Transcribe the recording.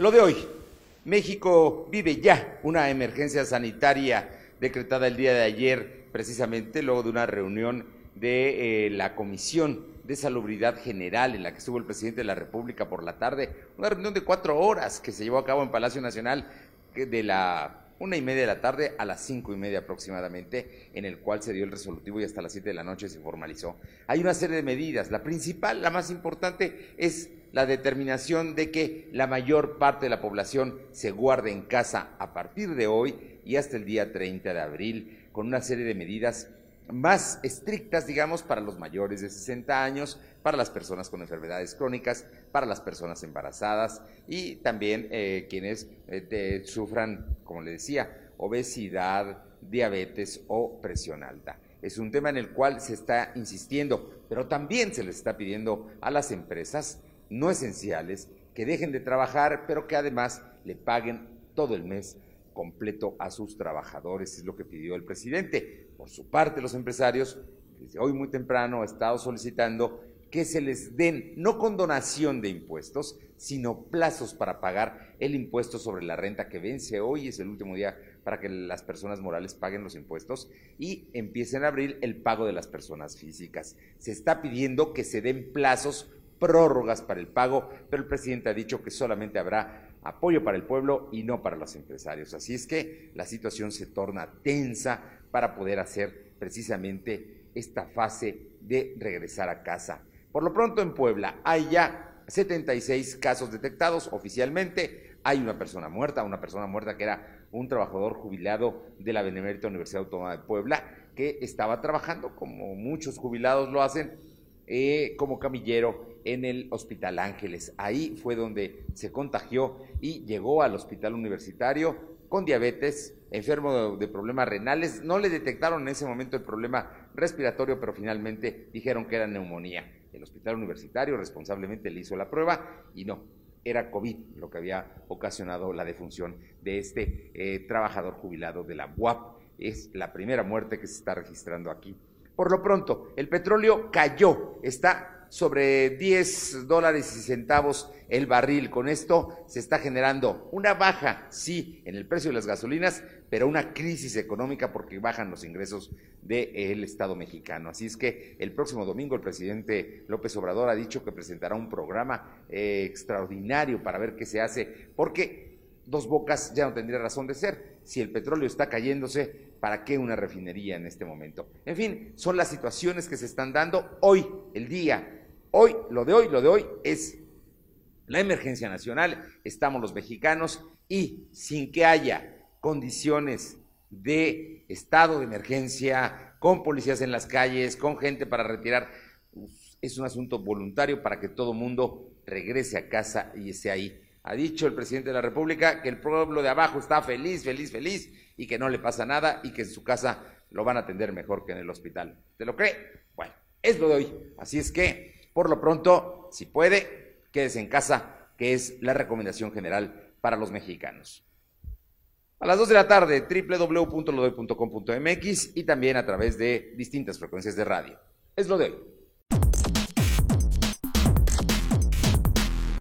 Lo de hoy, México vive ya una emergencia sanitaria decretada el día de ayer, precisamente luego de una reunión de eh, la Comisión de Salubridad General en la que estuvo el presidente de la República por la tarde, una reunión de cuatro horas que se llevó a cabo en Palacio Nacional de la una y media de la tarde a las cinco y media aproximadamente, en el cual se dio el resolutivo y hasta las siete de la noche se formalizó. Hay una serie de medidas. La principal, la más importante, es la determinación de que la mayor parte de la población se guarde en casa a partir de hoy y hasta el día 30 de abril, con una serie de medidas más estrictas, digamos, para los mayores de 60 años, para las personas con enfermedades crónicas, para las personas embarazadas y también eh, quienes eh, sufran, como le decía, obesidad, diabetes o presión alta. Es un tema en el cual se está insistiendo, pero también se les está pidiendo a las empresas no esenciales que dejen de trabajar, pero que además le paguen todo el mes completo a sus trabajadores, es lo que pidió el presidente. Por su parte, los empresarios, desde hoy muy temprano, han estado solicitando que se les den, no con donación de impuestos, sino plazos para pagar el impuesto sobre la renta que vence hoy, es el último día para que las personas morales paguen los impuestos y empiecen a abrir el pago de las personas físicas. Se está pidiendo que se den plazos, prórrogas para el pago, pero el presidente ha dicho que solamente habrá apoyo para el pueblo y no para los empresarios. Así es que la situación se torna tensa para poder hacer precisamente esta fase de regresar a casa. Por lo pronto en Puebla hay ya 76 casos detectados oficialmente. Hay una persona muerta, una persona muerta que era un trabajador jubilado de la Benemérita Universidad Autónoma de Puebla, que estaba trabajando, como muchos jubilados lo hacen, eh, como camillero en el Hospital Ángeles. Ahí fue donde se contagió y llegó al hospital universitario con diabetes, enfermo de, problemas renales. No le detectaron en ese momento el problema respiratorio, pero finalmente dijeron que era neumonía. El hospital universitario responsablemente le hizo la prueba y no, era COVID lo que había ocasionado la defunción de este eh, trabajador jubilado de la UAP. Es la primera muerte que se está registrando aquí por lo pronto, el petróleo cayó, está sobre 10 dólares y centavos el barril. Con esto se está generando una baja, sí, en el precio de las gasolinas, pero una crisis económica porque bajan los ingresos del Estado mexicano. Así es que el próximo domingo el presidente López Obrador ha dicho que presentará un programa eh, extraordinario para ver qué se hace, porque dos bocas ya no tendría razón de ser. Si el petróleo está cayéndose, ¿Para qué una refinería en este momento? En fin, son las situaciones que se están dando hoy, el día. Hoy, lo de hoy, lo de hoy es la emergencia nacional. Estamos los mexicanos y sin que haya condiciones de estado de emergencia, con policías en las calles, con gente para retirar, es un asunto voluntario para que todo mundo regrese a casa y esté ahí. Ha dicho el presidente de la República que el pueblo de abajo está feliz, feliz, feliz y que no le pasa nada y que en su casa lo van a atender mejor que en el hospital. ¿Te lo cree? Bueno, es lo de hoy. Así es que, por lo pronto, si puede, quédese en casa, que es la recomendación general para los mexicanos. A las 2 de la tarde, www.lodoy.com.mx y también a través de distintas frecuencias de radio. Es lo de hoy.